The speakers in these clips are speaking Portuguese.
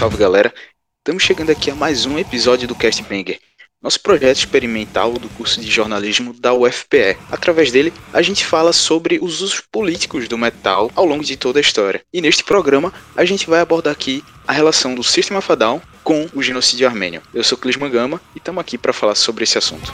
Salve, galera! Estamos chegando aqui a mais um episódio do Cast Banger, nosso projeto experimental do curso de jornalismo da UFPE. Através dele, a gente fala sobre os usos políticos do metal ao longo de toda a história. E neste programa, a gente vai abordar aqui a relação do System of a Down com o genocídio armênio. Eu sou Clis Mangama e estamos aqui para falar sobre esse assunto.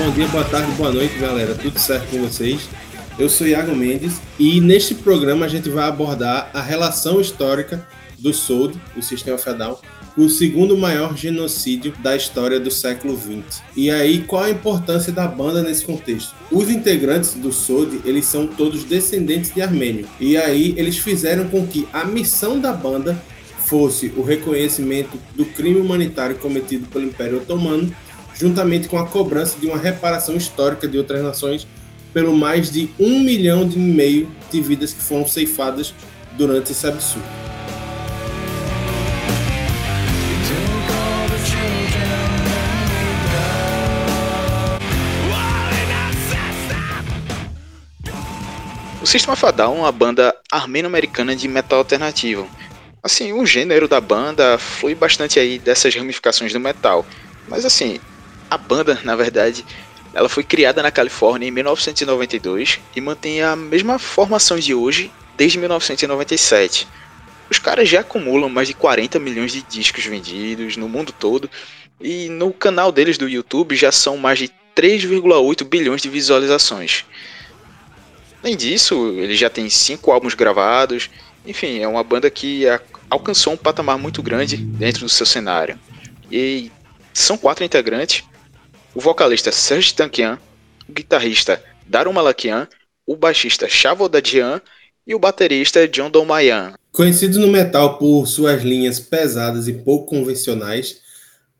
Bom dia, boa tarde, boa noite, galera. Tudo certo com vocês? Eu sou Iago Mendes e neste programa a gente vai abordar a relação histórica do SOD, o Sistema Federal, o segundo maior genocídio da história do século XX. E aí, qual a importância da banda nesse contexto? Os integrantes do SOD, eles são todos descendentes de armênio. E aí, eles fizeram com que a missão da banda fosse o reconhecimento do crime humanitário cometido pelo Império Otomano juntamente com a cobrança de uma reparação histórica de outras nações pelo mais de um milhão e meio de vidas que foram ceifadas durante esse absurdo. O System of a Down é uma banda armeno-americana de metal alternativo. Assim, o gênero da banda foi bastante aí dessas ramificações do metal. Mas assim, a banda, na verdade, ela foi criada na Califórnia em 1992 e mantém a mesma formação de hoje desde 1997. Os caras já acumulam mais de 40 milhões de discos vendidos no mundo todo e no canal deles do YouTube já são mais de 3,8 bilhões de visualizações. Além disso, ele já tem cinco álbuns gravados. Enfim, é uma banda que alcançou um patamar muito grande dentro do seu cenário. E são quatro integrantes, o vocalista Serge Tankian, o guitarrista Daru Malakian, o baixista Chavodadian e o baterista John Domayan. Conhecido no metal por suas linhas pesadas e pouco convencionais,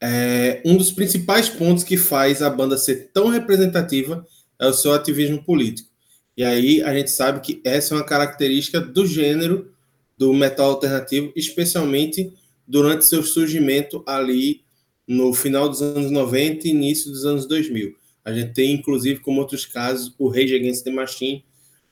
é, um dos principais pontos que faz a banda ser tão representativa é o seu ativismo político. E aí a gente sabe que essa é uma característica do gênero do metal alternativo, especialmente durante seu surgimento ali no final dos anos 90 e início dos anos 2000. A gente tem, inclusive, como outros casos, o Rage Against the Machine,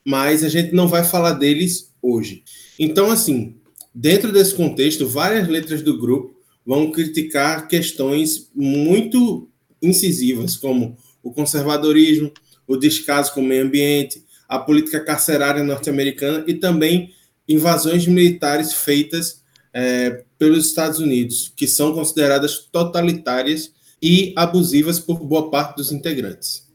mas a gente não vai falar deles hoje. Então, assim, dentro desse contexto, várias letras do grupo vão criticar questões muito incisivas, como o conservadorismo, o descaso com o meio ambiente, a política carcerária norte-americana e também invasões militares feitas é, pelos Estados Unidos, que são consideradas totalitárias e abusivas por boa parte dos integrantes.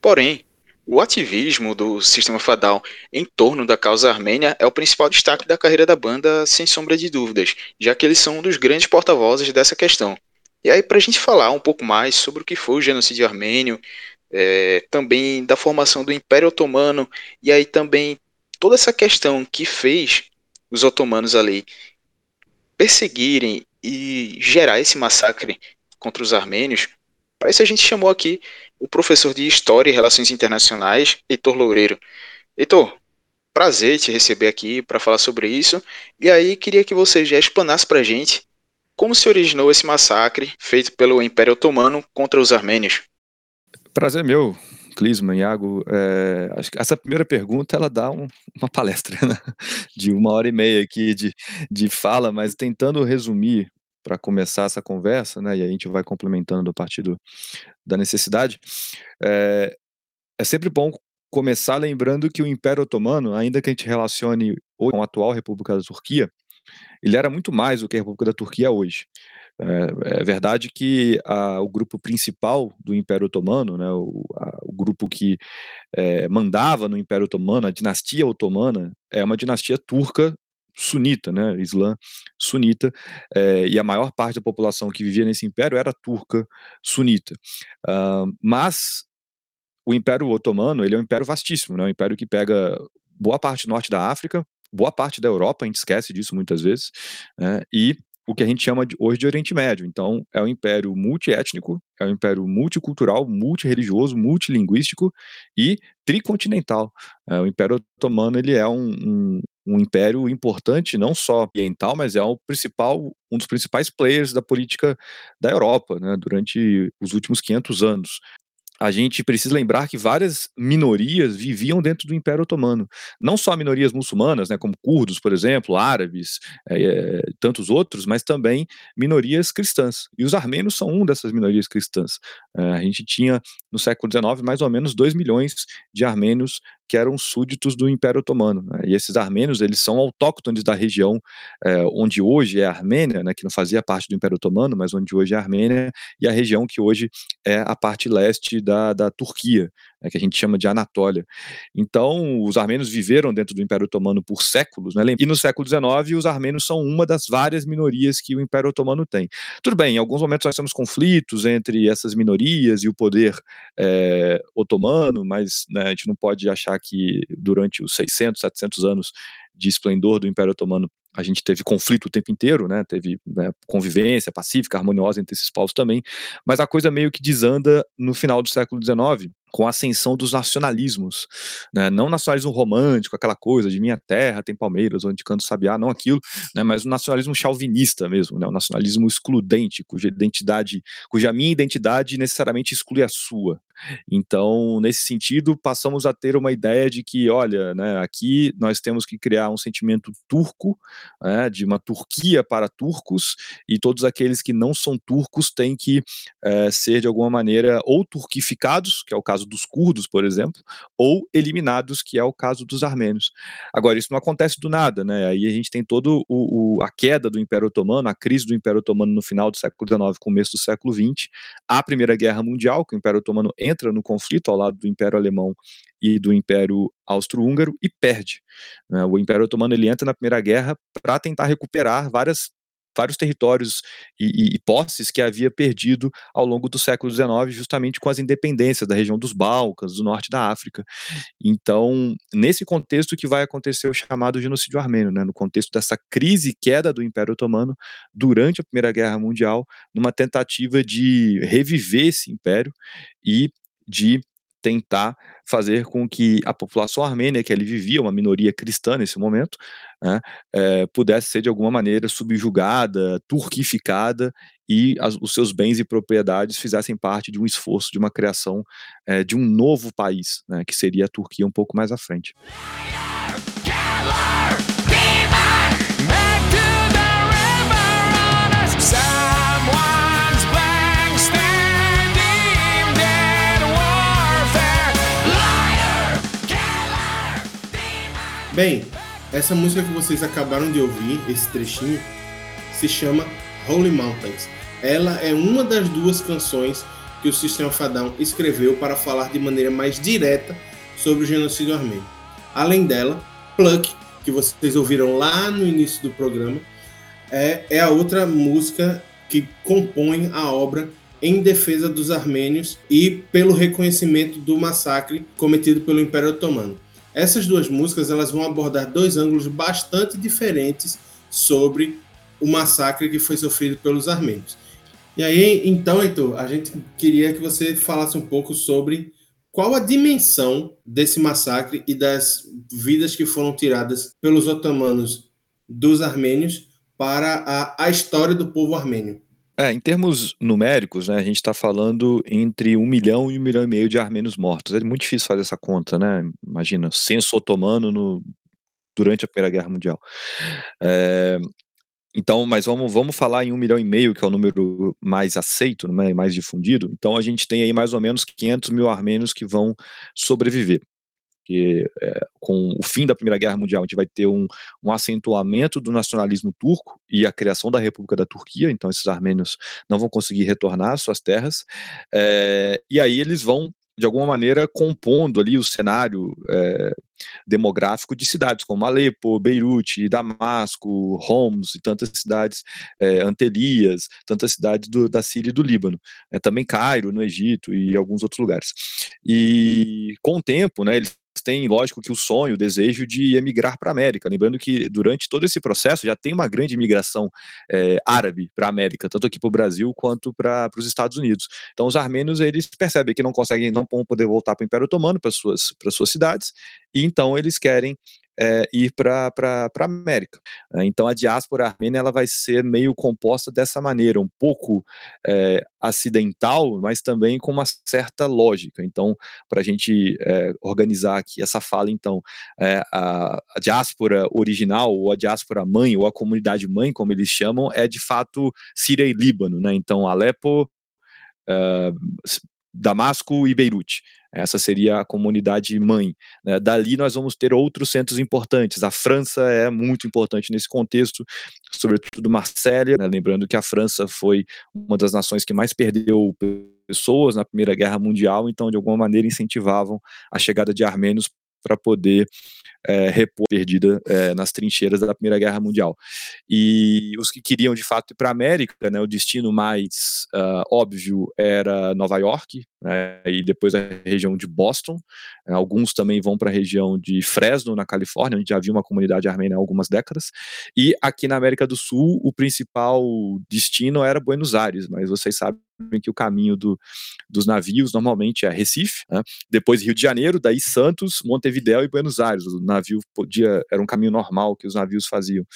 Porém, o ativismo do Sistema Fadal em torno da causa armênia é o principal destaque da carreira da banda, sem sombra de dúvidas, já que eles são um dos grandes porta-vozes dessa questão. E aí, para a gente falar um pouco mais sobre o que foi o genocídio armênio, é, também da formação do Império Otomano, e aí também toda essa questão que fez os otomanos ali perseguirem e gerar esse massacre contra os armênios, para isso a gente chamou aqui o professor de História e Relações Internacionais, Heitor Loureiro. Heitor, prazer te receber aqui para falar sobre isso. E aí queria que você já explanasse para a gente como se originou esse massacre feito pelo Império Otomano contra os armênios. Prazer meu. Clisman, Iago, é, acho que essa primeira pergunta ela dá um, uma palestra né? de uma hora e meia aqui de, de fala, mas tentando resumir para começar essa conversa, né, e a gente vai complementando a partir do, da necessidade, é, é sempre bom começar lembrando que o Império Otomano, ainda que a gente relacione com a atual República da Turquia, ele era muito mais do que a República da Turquia hoje. É, é verdade que a, o grupo principal do Império Otomano, né, o, a, o grupo que é, mandava no Império Otomano, a dinastia otomana, é uma dinastia turca sunita, né, islã sunita, é, e a maior parte da população que vivia nesse império era turca sunita. Uh, mas o Império Otomano ele é um império vastíssimo, né, um império que pega boa parte norte da África, boa parte da Europa, a gente esquece disso muitas vezes, né, e o que a gente chama de, hoje de Oriente Médio. Então, é um império multiétnico, é um império multicultural, multireligioso, multilinguístico e tricontinental. É, o Império Otomano ele é um, um, um, império importante, não só ambiental, mas é o principal, um dos principais players da política da Europa né, durante os últimos 500 anos a gente precisa lembrar que várias minorias viviam dentro do Império Otomano. Não só minorias muçulmanas, né, como curdos, por exemplo, árabes, é, tantos outros, mas também minorias cristãs. E os armênios são uma dessas minorias cristãs. É, a gente tinha, no século XIX, mais ou menos 2 milhões de armênios que eram súditos do Império Otomano. Né? E esses armênios, eles são autóctones da região é, onde hoje é a Armênia, né, que não fazia parte do Império Otomano, mas onde hoje é a Armênia, e a região que hoje é a parte leste da, da Turquia né, que a gente chama de Anatólia. Então, os armênios viveram dentro do Império Otomano por séculos, né, e no século XIX os armênios são uma das várias minorias que o Império Otomano tem. Tudo bem, em alguns momentos nós temos conflitos entre essas minorias e o poder é, otomano, mas né, a gente não pode achar que durante os 600, 700 anos de esplendor do Império Otomano a gente teve conflito o tempo inteiro, né? Teve né, convivência pacífica, harmoniosa entre esses povos também, mas a coisa meio que desanda no final do século XIX com a ascensão dos nacionalismos, né? não nacionalismo romântico, aquela coisa de minha terra tem Palmeiras, onde canto sabiá, não aquilo, né? mas o nacionalismo chauvinista mesmo, né? o nacionalismo excludente, cuja identidade, cuja minha identidade necessariamente exclui a sua. Então, nesse sentido, passamos a ter uma ideia de que, olha, né, aqui nós temos que criar um sentimento turco, né, de uma Turquia para turcos, e todos aqueles que não são turcos têm que é, ser, de alguma maneira, ou turquificados, que é o caso dos curdos, por exemplo, ou eliminados, que é o caso dos armênios. Agora, isso não acontece do nada, né? Aí a gente tem todo o, o, a queda do Império Otomano, a crise do Império Otomano no final do século XIX, começo do século XX, a Primeira Guerra Mundial, que o Império Otomano no conflito ao lado do Império Alemão e do Império Austro-Húngaro e perde. Né? O Império Otomano ele entra na Primeira Guerra para tentar recuperar várias vários territórios e, e, e, posses que havia perdido ao longo do século XIX, justamente com as independências da região dos Balcãs, do norte da África. Então, nesse contexto que vai acontecer o chamado genocídio armênio, né, no contexto dessa crise e queda do Império Otomano durante a Primeira Guerra Mundial, numa tentativa de reviver esse império e de tentar fazer com que a população armênia, que ali vivia, uma minoria cristã nesse momento, né, é, pudesse ser de alguma maneira subjugada, turquificada e as, os seus bens e propriedades fizessem parte de um esforço de uma criação é, de um novo país, né, que seria a Turquia um pouco mais à frente. Bem, essa música que vocês acabaram de ouvir, esse trechinho, se chama Holy Mountains. Ela é uma das duas canções que o System of a Down escreveu para falar de maneira mais direta sobre o genocídio armênio. Além dela, Pluck, que vocês ouviram lá no início do programa, é, é a outra música que compõe a obra em defesa dos armênios e pelo reconhecimento do massacre cometido pelo Império Otomano. Essas duas músicas elas vão abordar dois ângulos bastante diferentes sobre o massacre que foi sofrido pelos armênios. E aí, então, Heitor, a gente queria que você falasse um pouco sobre qual a dimensão desse massacre e das vidas que foram tiradas pelos otomanos dos armênios para a, a história do povo armênio. É, em termos numéricos, né, a gente está falando entre um milhão e um milhão e meio de armênios mortos. É muito difícil fazer essa conta, né? Imagina, censo otomano no, durante a Primeira Guerra Mundial. É, então, mas vamos, vamos falar em um milhão e meio, que é o número mais aceito, né, mais difundido. Então, a gente tem aí mais ou menos 500 mil armênios que vão sobreviver porque é, com o fim da Primeira Guerra Mundial a gente vai ter um, um, acentuamento do nacionalismo turco e a criação da República da Turquia, então esses armênios não vão conseguir retornar às suas terras, é, e aí eles vão de alguma maneira compondo ali o cenário é, demográfico de cidades como Alepo, Beirute, Damasco, Homs e tantas cidades, é, Antelias, tantas cidades do, da Síria e do Líbano, é, também Cairo no Egito e alguns outros lugares. E com o tempo, né, eles têm, lógico, que o sonho, o desejo de emigrar para a América. Lembrando que durante todo esse processo já tem uma grande imigração é, árabe para a América, tanto aqui para o Brasil quanto para os Estados Unidos. Então, os armênios eles percebem que não conseguem, não vão poder voltar para o Império Otomano, para suas para suas cidades, e então eles querem é, ir para a América. Né. Então a diáspora armênia ela vai ser meio composta dessa maneira, um pouco é, acidental, mas também com uma certa lógica. Então, para a gente é, organizar aqui essa fala, então, a, a diáspora original, ou a diáspora mãe, ou a comunidade mãe, como eles chamam, é de fato Síria e Líbano, né? Então, Alepo, Damasco e Beirute. Essa seria a comunidade mãe. Né? Dali nós vamos ter outros centros importantes. A França é muito importante nesse contexto, sobretudo Marsella. Né? Lembrando que a França foi uma das nações que mais perdeu pessoas na Primeira Guerra Mundial, então de alguma maneira incentivavam a chegada de armênios para poder é, repor perdida é, nas trincheiras da Primeira Guerra Mundial. E os que queriam de fato ir para a América, né, o destino mais uh, óbvio era Nova York, né, e depois a região de Boston. Alguns também vão para a região de Fresno, na Califórnia, onde já havia uma comunidade armênia há algumas décadas. E aqui na América do Sul, o principal destino era Buenos Aires, mas vocês sabem que o caminho do, dos navios normalmente é Recife, né? depois Rio de Janeiro, daí Santos, Montevidéu e Buenos Aires. O navio podia, era um caminho normal que os navios faziam.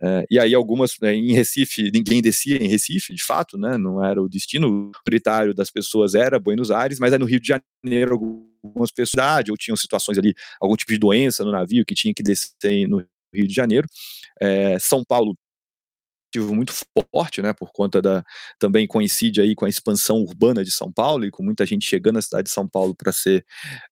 É, e aí algumas, né, em Recife, ninguém descia em Recife, de fato, né? não era o destino prioritário das pessoas, era Buenos Aires, mas aí no Rio de Janeiro algumas pessoas, ou tinham situações ali, algum tipo de doença no navio que tinha que descer no Rio de Janeiro. É, São Paulo muito forte, né, por conta da também coincide aí com a expansão urbana de São Paulo e com muita gente chegando à cidade de São Paulo para ser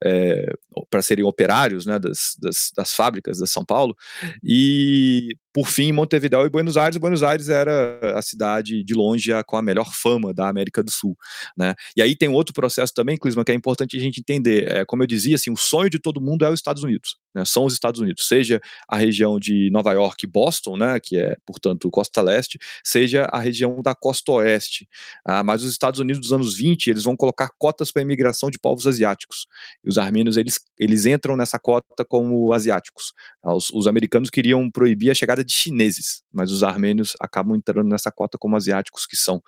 é, para serem operários, né, das, das, das, fábricas de São Paulo e por fim Montevideo e Buenos Aires. Buenos Aires era a cidade de longe a, com a melhor fama da América do Sul, né? E aí tem outro processo também, Clisma, que é importante a gente entender. É, como eu dizia, assim, o sonho de todo mundo é os Estados Unidos né, são os Estados Unidos, seja a região de Nova York e Boston, né, que é, portanto, costa leste, seja a região da costa oeste. Ah, mas os Estados Unidos dos anos 20, eles vão colocar cotas para a imigração de povos asiáticos. E os armênios, eles, eles entram nessa cota como asiáticos. Ah, os, os americanos queriam proibir a chegada de chineses, mas os armênios acabam entrando nessa cota como asiáticos que são.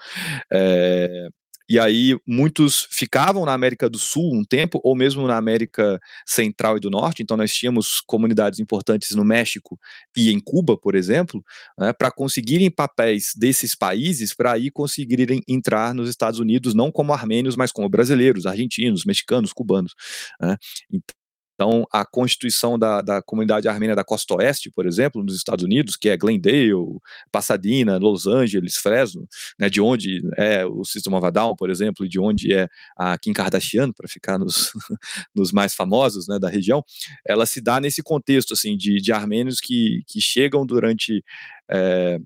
É, e aí muitos ficavam na América do Sul um tempo, ou mesmo na América Central e do Norte. Então nós tínhamos comunidades importantes no México e em Cuba, por exemplo, né, para conseguirem papéis desses países para aí conseguirem entrar nos Estados Unidos, não como armênios, mas como brasileiros, argentinos, mexicanos, cubanos. Né. Então, a constituição da, da comunidade armênia da costa oeste, por exemplo, nos Estados Unidos, que é Glendale, Pasadena, Los Angeles, Fresno, né, de onde é o System of por exemplo, e de onde é a Kim Kardashian, para ficar nos, nos mais famosos né, da região, ela se dá nesse contexto assim de, de armênios que, que chegam durante é,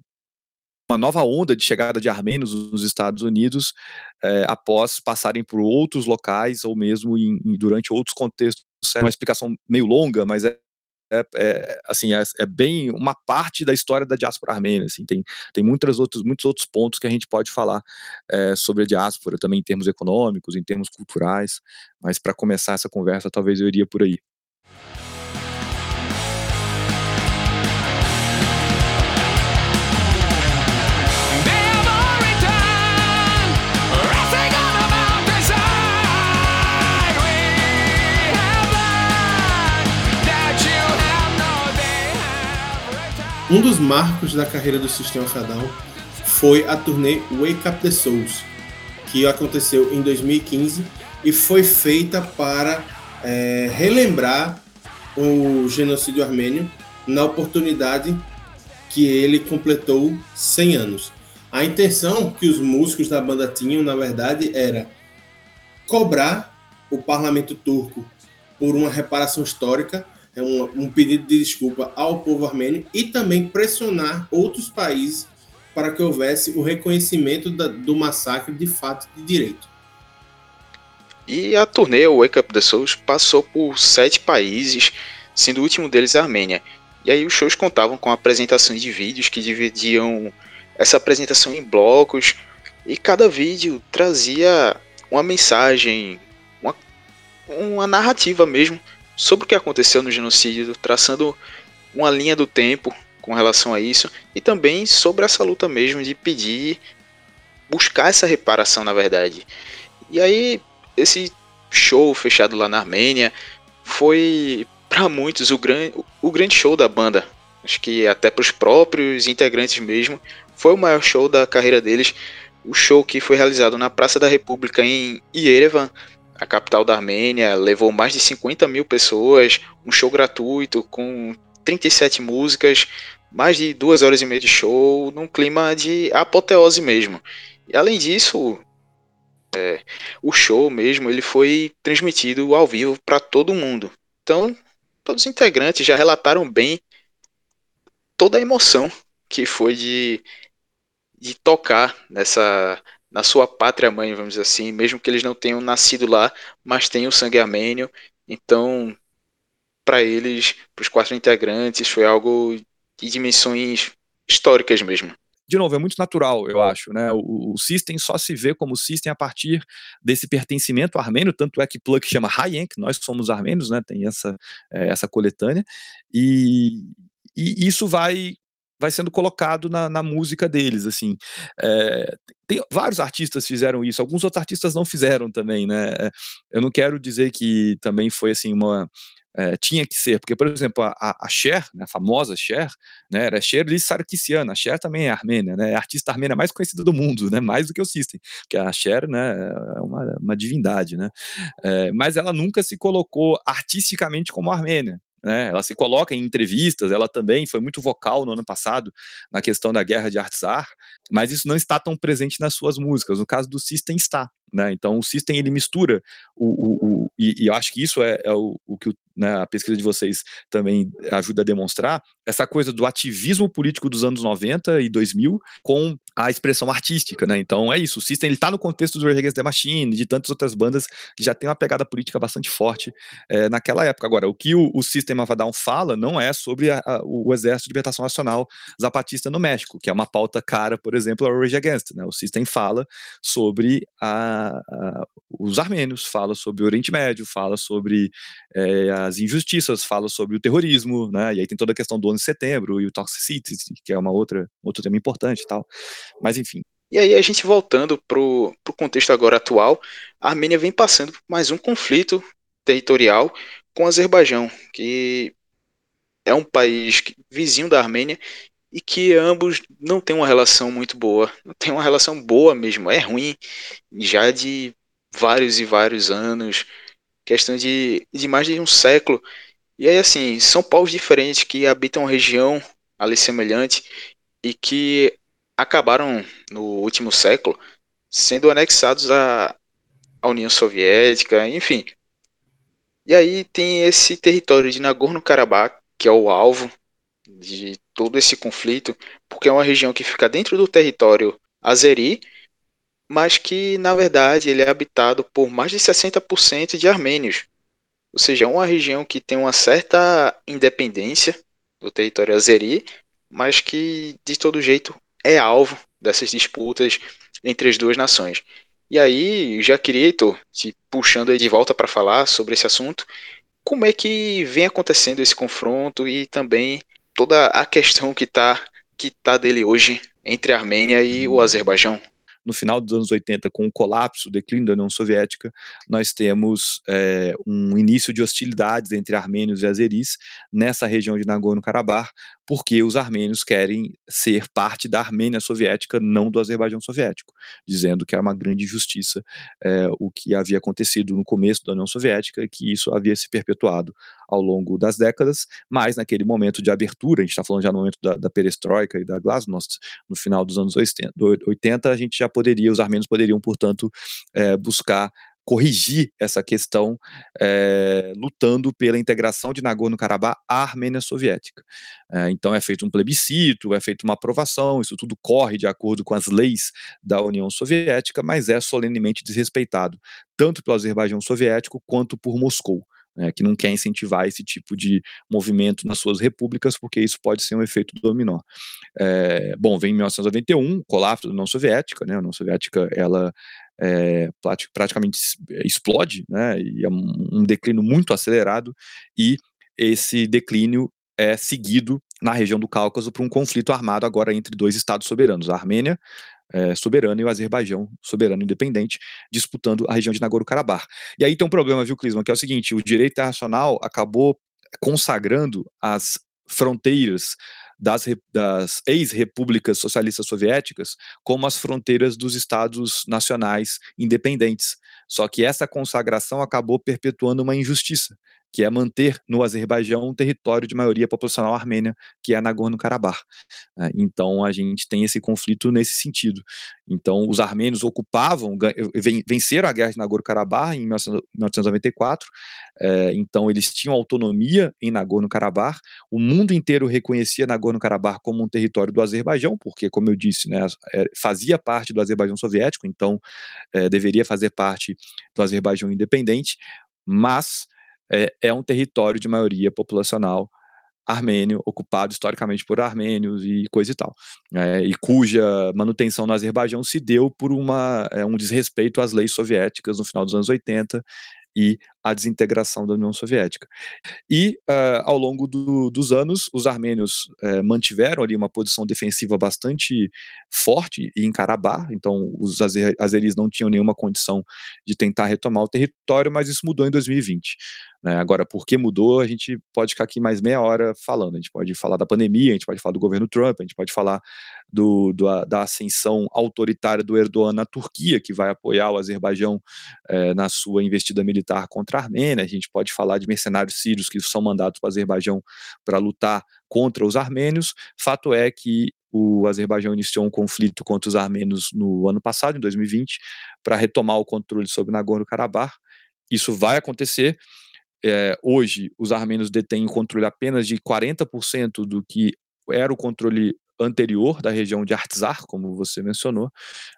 uma nova onda de chegada de armênios nos Estados Unidos é, após passarem por outros locais ou mesmo em, em, durante outros contextos é uma explicação meio longa, mas é, é, é assim, é, é, bem uma parte da história da diáspora armênia, assim, tem, tem muitos outros, muitos outros pontos que a gente pode falar é, sobre a diáspora, também em termos econômicos, em termos culturais, mas para começar essa conversa, talvez eu iria por aí. Um dos marcos da carreira do System of a Down foi a turnê Wake Up the Souls, que aconteceu em 2015 e foi feita para é, relembrar o genocídio armênio na oportunidade que ele completou 100 anos. A intenção que os músicos da banda tinham, na verdade, era cobrar o parlamento turco por uma reparação histórica é um, um pedido de desculpa ao povo armênio e também pressionar outros países para que houvesse o reconhecimento da, do massacre de fato de direito. E a turnê Wake Up the Souls passou por sete países, sendo o último deles a Armênia. E aí os shows contavam com apresentações de vídeos que dividiam essa apresentação em blocos e cada vídeo trazia uma mensagem, uma, uma narrativa mesmo sobre o que aconteceu no genocídio, traçando uma linha do tempo com relação a isso e também sobre essa luta mesmo de pedir, buscar essa reparação na verdade. E aí, esse show fechado lá na Armênia foi para muitos o, gran, o grande show da banda. Acho que até para os próprios integrantes mesmo, foi o maior show da carreira deles. O show que foi realizado na Praça da República em Yerevan, a capital da Armênia, levou mais de 50 mil pessoas, um show gratuito com 37 músicas, mais de duas horas e meia de show, num clima de apoteose mesmo. E além disso, é, o show mesmo ele foi transmitido ao vivo para todo mundo. Então, todos os integrantes já relataram bem toda a emoção que foi de, de tocar nessa na sua pátria mãe, vamos dizer assim, mesmo que eles não tenham nascido lá, mas o sangue armênio. Então, para eles, para os quatro integrantes, foi algo de dimensões históricas mesmo de novo, é muito natural, eu acho, né? O, o System só se vê como System a partir desse pertencimento armênio, tanto é que Plug chama Hayenk, nós somos armênios, né? Tem essa, é, essa coletânea, e, e isso vai vai sendo colocado na, na música deles, assim. É, tem vários artistas fizeram isso, alguns outros artistas não fizeram também, né? Eu não quero dizer que também foi assim uma é, tinha que ser, porque, por exemplo, a, a Cher, né, a famosa Cher, né, era Cher Sarkisian, a Cher também é armênia, né, é a artista armênia mais conhecida do mundo, né, mais do que o System, porque a Cher, né, é uma, uma divindade, né, é, mas ela nunca se colocou artisticamente como armênia, né? Ela se coloca em entrevistas, ela também foi muito vocal no ano passado na questão da guerra de Artsar, mas isso não está tão presente nas suas músicas. No caso do System está, né? Então o System ele mistura o, o, o e, e, eu acho que isso é, é o, o, que né, a pesquisa de vocês também ajuda a demonstrar essa coisa do ativismo político dos anos 90 e 2000 com a expressão artística, né? Então é isso. O System ele está no contexto do Against the Machine, de tantas outras bandas que já tem uma pegada política bastante forte é, naquela época. Agora, o que o, o System of a Down fala não é sobre a, a, o Exército de Libertação Nacional Zapatista no México, que é uma pauta cara, por exemplo, ao Rage Against. Né? O System fala sobre a, os armênios, fala sobre o Oriente Médio, fala sobre é, as injustiças, fala sobre o terrorismo, né? E aí tem toda a questão do 11 de setembro e o Toxicity, que é uma outra outro tema importante e tal. Mas enfim. E aí a gente voltando pro, pro contexto agora atual, a Armênia vem passando por mais um conflito territorial com o Azerbaijão, que é um país vizinho da Armênia e que ambos não têm uma relação muito boa, não tem uma relação boa mesmo, é ruim já de vários e vários anos, questão de, de mais de um século. E aí assim, são povos diferentes que habitam uma região ali semelhante e que acabaram no último século sendo anexados à, à União Soviética, enfim. E aí tem esse território de Nagorno-Karabakh, que é o alvo de todo esse conflito, porque é uma região que fica dentro do território azeri, mas que na verdade ele é habitado por mais de 60% de armênios. Ou seja, é uma região que tem uma certa independência do território azeri, mas que de todo jeito é alvo dessas disputas entre as duas nações. E aí, já queria, Heitor, te puxando aí de volta para falar sobre esse assunto, como é que vem acontecendo esse confronto e também toda a questão que está que tá dele hoje entre a Armênia e o Azerbaijão? No final dos anos 80, com o colapso, o declínio da União Soviética, nós temos é, um início de hostilidades entre armênios e azeris nessa região de Nagorno-Karabakh, porque os armênios querem ser parte da Armênia soviética, não do Azerbaijão soviético, dizendo que era uma grande injustiça é, o que havia acontecido no começo da União Soviética e que isso havia se perpetuado ao longo das décadas, mas naquele momento de abertura, a gente está falando já no momento da, da perestroika e da glasnost, no final dos anos 80, 80 a gente já poderia, os armênios poderiam, portanto, é, buscar corrigir essa questão, é, lutando pela integração de Nagorno-Karabakh à Armênia Soviética. É, então é feito um plebiscito, é feita uma aprovação, isso tudo corre de acordo com as leis da União Soviética, mas é solenemente desrespeitado, tanto pelo Azerbaijão Soviético quanto por Moscou. Né, que não quer incentivar esse tipo de movimento nas suas repúblicas, porque isso pode ser um efeito dominó. É, bom, vem em 1991, colapso da União Soviética, né, a União Soviética ela é, praticamente explode, né, e é um declínio muito acelerado, e esse declínio é seguido na região do Cáucaso por um conflito armado agora entre dois estados soberanos, a Armênia é, soberano e o Azerbaijão soberano independente, disputando a região de Nagorno-Karabakh. E aí tem um problema, viu, Clisman, que é o seguinte, o direito internacional acabou consagrando as fronteiras das, das ex-repúblicas socialistas soviéticas como as fronteiras dos estados nacionais independentes. Só que essa consagração acabou perpetuando uma injustiça, que é manter no Azerbaijão um território de maioria populacional armênia, que é Nagorno-Karabakh. Né. Então a gente tem esse conflito nesse sentido. Então os armênios ocupavam, venceram a guerra de Nagorno-Karabakh em 1994, é, então eles tinham autonomia em Nagorno-Karabakh, o mundo inteiro reconhecia Nagorno-Karabakh como um território do Azerbaijão, porque, como eu disse, né, é, fazia parte do Azerbaijão soviético, então é, deveria fazer parte do Azerbaijão independente, mas é, é um território de maioria populacional armênio, ocupado historicamente por armênios e coisa e tal, é, e cuja manutenção no Azerbaijão se deu por uma, é, um desrespeito às leis soviéticas no final dos anos 80 e a desintegração da União Soviética. E, uh, ao longo do, dos anos, os armênios uh, mantiveram ali uma posição defensiva bastante forte em Karabakh, então os azeris não tinham nenhuma condição de tentar retomar o território, mas isso mudou em 2020. Né? Agora, por que mudou, a gente pode ficar aqui mais meia hora falando. A gente pode falar da pandemia, a gente pode falar do governo Trump, a gente pode falar do, do, da ascensão autoritária do Erdogan na Turquia, que vai apoiar o Azerbaijão eh, na sua investida militar contra a Armênia. A gente pode falar de mercenários sírios que são mandados para o Azerbaijão para lutar contra os armênios. Fato é que o Azerbaijão iniciou um conflito contra os armênios no ano passado, em 2020, para retomar o controle sobre Nagorno-Karabakh. Isso vai acontecer. É, hoje, os armênios detêm controle apenas de 40% do que era o controle anterior da região de Artsar, como você mencionou,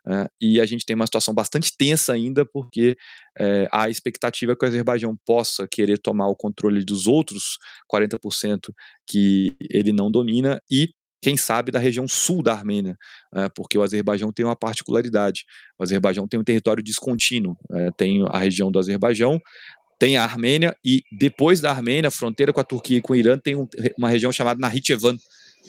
é, e a gente tem uma situação bastante tensa ainda, porque é, há a expectativa que o Azerbaijão possa querer tomar o controle dos outros 40% que ele não domina e quem sabe da região sul da Armênia, é, porque o Azerbaijão tem uma particularidade. O Azerbaijão tem um território descontínuo, é, tem a região do Azerbaijão, tem a Armênia e depois da Armênia, fronteira com a Turquia e com o Irã, tem um, uma região chamada Nakhchivan,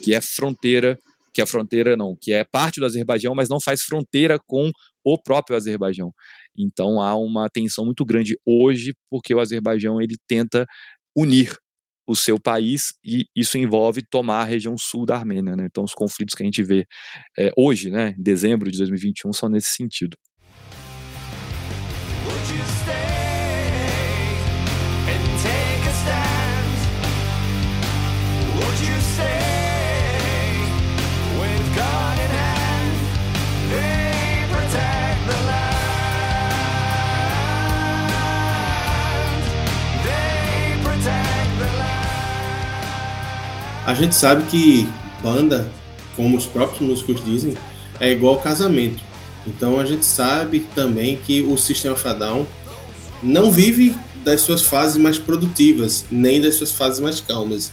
que é fronteira, que é fronteira não, que é parte do Azerbaijão, mas não faz fronteira com o próprio Azerbaijão. Então há uma tensão muito grande hoje, porque o Azerbaijão ele tenta unir o seu país e isso envolve tomar a região sul da Armênia. Né? Então os conflitos que a gente vê é, hoje, né, em dezembro de 2021, são nesse sentido. A gente sabe que banda, como os próprios músicos dizem, é igual casamento. Então a gente sabe também que o System of a Down não vive das suas fases mais produtivas, nem das suas fases mais calmas.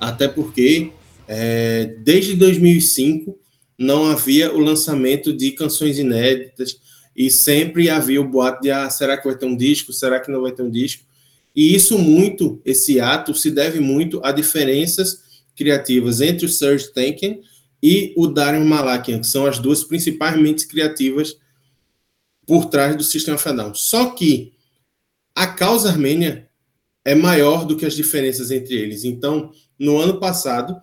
Até porque é, desde 2005 não havia o lançamento de canções inéditas e sempre havia o boato de ah, será que vai ter um disco, será que não vai ter um disco? E isso muito, esse ato se deve muito a diferenças criativas entre o Serge Tankian e o Dario Malakian, que são as duas principais mentes criativas por trás do Sistema Federal. Só que a causa armênia é maior do que as diferenças entre eles. Então, no ano passado,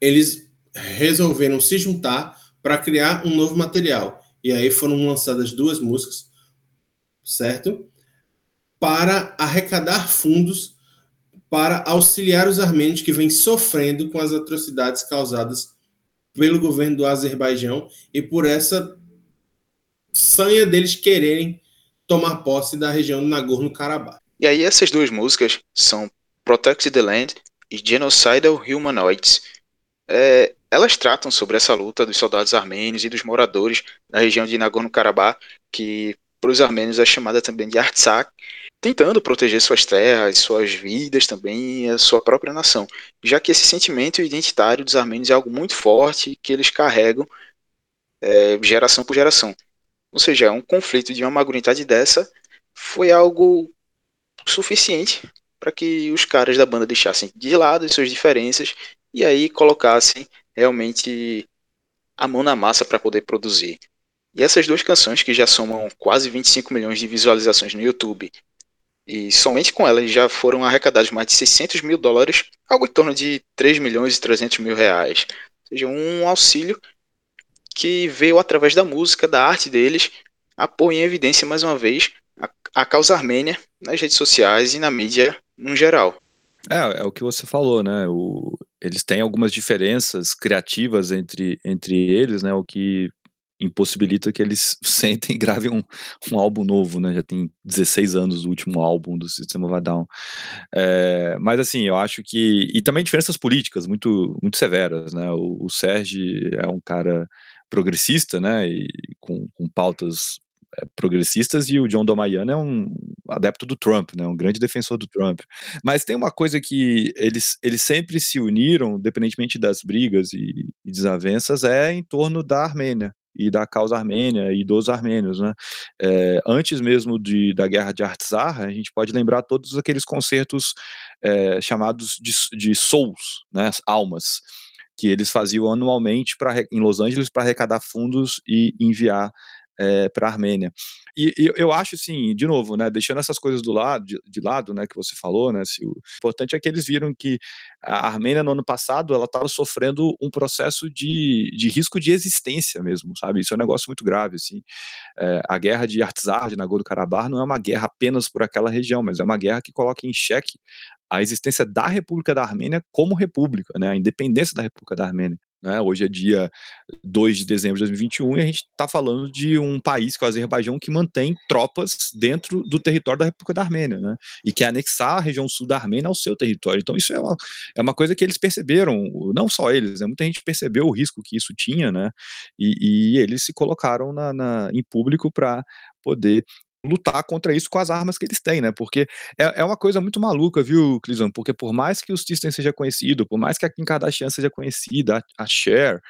eles resolveram se juntar para criar um novo material. E aí foram lançadas duas músicas, certo? Para arrecadar fundos para auxiliar os armênios que vêm sofrendo com as atrocidades causadas pelo governo do Azerbaijão e por essa sanha deles quererem tomar posse da região do Nagorno-Karabakh. E aí essas duas músicas são Protect the Land e Genocidal Humanoids. É, elas tratam sobre essa luta dos soldados armênios e dos moradores da região de Nagorno-Karabakh, que para os armênios é chamada também de Artsakh, tentando proteger suas terras, suas vidas também a sua própria nação, já que esse sentimento identitário dos armênios é algo muito forte que eles carregam é, geração por geração. Ou seja, um conflito de uma magnitude dessa foi algo suficiente para que os caras da banda deixassem de lado as suas diferenças e aí colocassem realmente a mão na massa para poder produzir. E essas duas canções que já somam quase 25 milhões de visualizações no YouTube e somente com elas já foram arrecadados mais de 600 mil dólares, algo em torno de 3 milhões e 300 mil reais. Ou seja, um auxílio que veio através da música, da arte deles, a pôr em evidência mais uma vez a, a causa armênia nas redes sociais e na mídia no geral. É, é o que você falou, né? O, eles têm algumas diferenças criativas entre, entre eles, né? O que impossibilita que eles sentem e gravem um, um álbum novo, né? Já tem 16 anos o último álbum do Sistema of Down. É, mas assim, eu acho que e também diferenças políticas muito muito severas, né? O, o Sérgio é um cara progressista, né? E com, com pautas é, progressistas e o John Domayana é um adepto do Trump, né, um grande defensor do Trump. Mas tem uma coisa que eles, eles sempre se uniram, independentemente das brigas e, e desavenças, é em torno da Armênia e da causa armênia e dos armênios, né? É, antes mesmo de, da guerra de Artsakh, a gente pode lembrar todos aqueles concertos é, chamados de, de souls, né, almas, que eles faziam anualmente pra, em Los Angeles para arrecadar fundos e enviar é, para a Armênia. E, e, eu acho assim, de novo, né, deixando essas coisas do lado, de, de lado, né, que você falou, né, se o importante é que eles viram que a Armênia no ano passado ela estava sofrendo um processo de, de risco de existência mesmo, sabe? Isso é um negócio muito grave, assim. É, a guerra de Artsar, de Nagorno-Karabakh, não é uma guerra apenas por aquela região, mas é uma guerra que coloca em xeque a existência da República da Armênia como república, né, a independência da República da Armênia. Né? Hoje é dia 2 de dezembro de 2021 e a gente está falando de um país, que é o Azerbaijão, que mantém tropas dentro do território da República da Armênia, né? e quer anexar a região sul da Armênia ao seu território. Então, isso é uma, é uma coisa que eles perceberam, não só eles, né? muita gente percebeu o risco que isso tinha, né? e, e eles se colocaram na, na em público para poder lutar contra isso com as armas que eles têm, né? Porque é, é uma coisa muito maluca, viu, Clison? Porque por mais que o System seja conhecido, por mais que a Kim Kardashian seja conhecida, a, a Cher,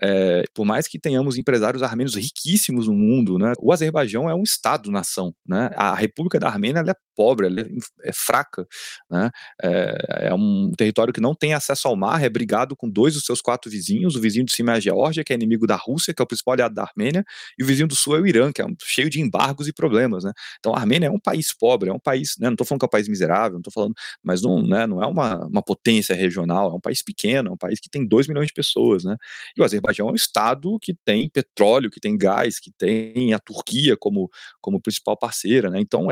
é, por mais que tenhamos empresários armênios riquíssimos no mundo, né, o Azerbaijão é um Estado-nação. Né, a República da Armênia é pobre, é, é fraca. Né, é, é, um território que não tem acesso ao mar, é brigado com dois dos seus quatro vizinhos: o vizinho de cima é a Geórgia, que é inimigo da Rússia, que é o principal aliado da Armênia, e o vizinho do sul é o Irã, que é um, cheio de embargos e problemas. Né. Então a Armênia é um país pobre, é um país, né, não estou falando que é um país miserável, não estou falando, mas não, né, não é uma, uma potência regional, é um país pequeno, é um país que tem 2 milhões de pessoas. Né, e o Azerbaijão é um estado que tem petróleo, que tem gás, que tem a Turquia como, como principal parceira, né? Então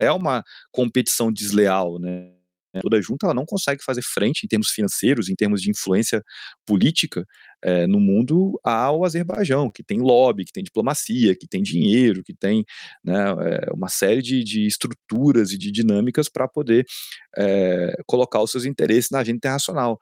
é, uma competição desleal, né? Toda junta ela não consegue fazer frente em termos financeiros, em termos de influência política é, no mundo ao Azerbaijão, que tem lobby, que tem diplomacia, que tem dinheiro, que tem né, é, uma série de, de, estruturas e de dinâmicas para poder é, colocar os seus interesses na agenda internacional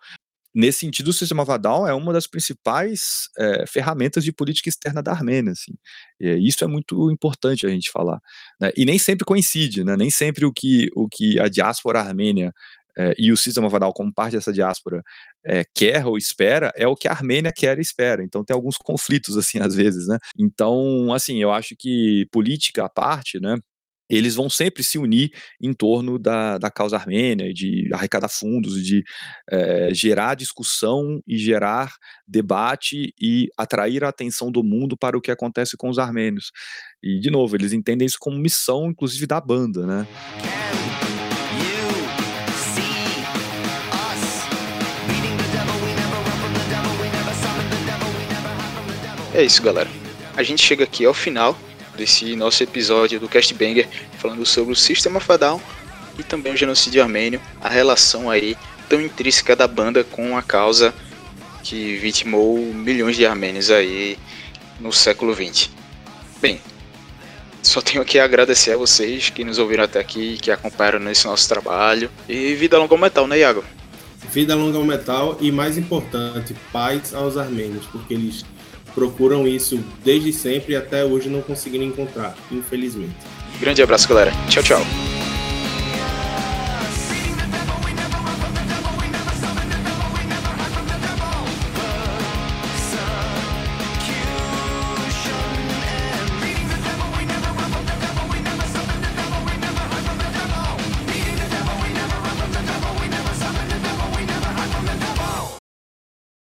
nesse sentido, o sistema Vadal é uma das principais é, ferramentas de política externa da Armênia. Assim. E isso é muito importante a gente falar. Né? E nem sempre coincide, né? nem sempre o que, o que a diáspora armênia é, e o sistema Vadal, como parte dessa diáspora, é, quer ou espera, é o que a Armênia quer e espera. Então tem alguns conflitos, assim, às vezes, né? Então, assim, eu acho que política à parte, né? Eles vão sempre se unir em torno da, da causa armênia, de arrecadar fundos, de é, gerar discussão e gerar debate e atrair a atenção do mundo para o que acontece com os armênios. E, de novo, eles entendem isso como missão, inclusive, da banda, né? É isso, galera. A gente chega aqui ao final desse nosso episódio do Cast Banger, falando sobre o Sistema Fadal e também o genocídio armênio, a relação aí tão intrínseca da banda com a causa que vitimou milhões de armênios aí no século XX. Bem, só tenho que agradecer a vocês que nos ouviram até aqui, que acompanharam nesse nosso trabalho. E vida longa ao metal, né, Iago? Vida longa ao metal e, mais importante, paz aos armênios, porque eles procuram isso desde sempre e até hoje não conseguiram encontrar, infelizmente. Grande abraço, galera. Tchau, tchau.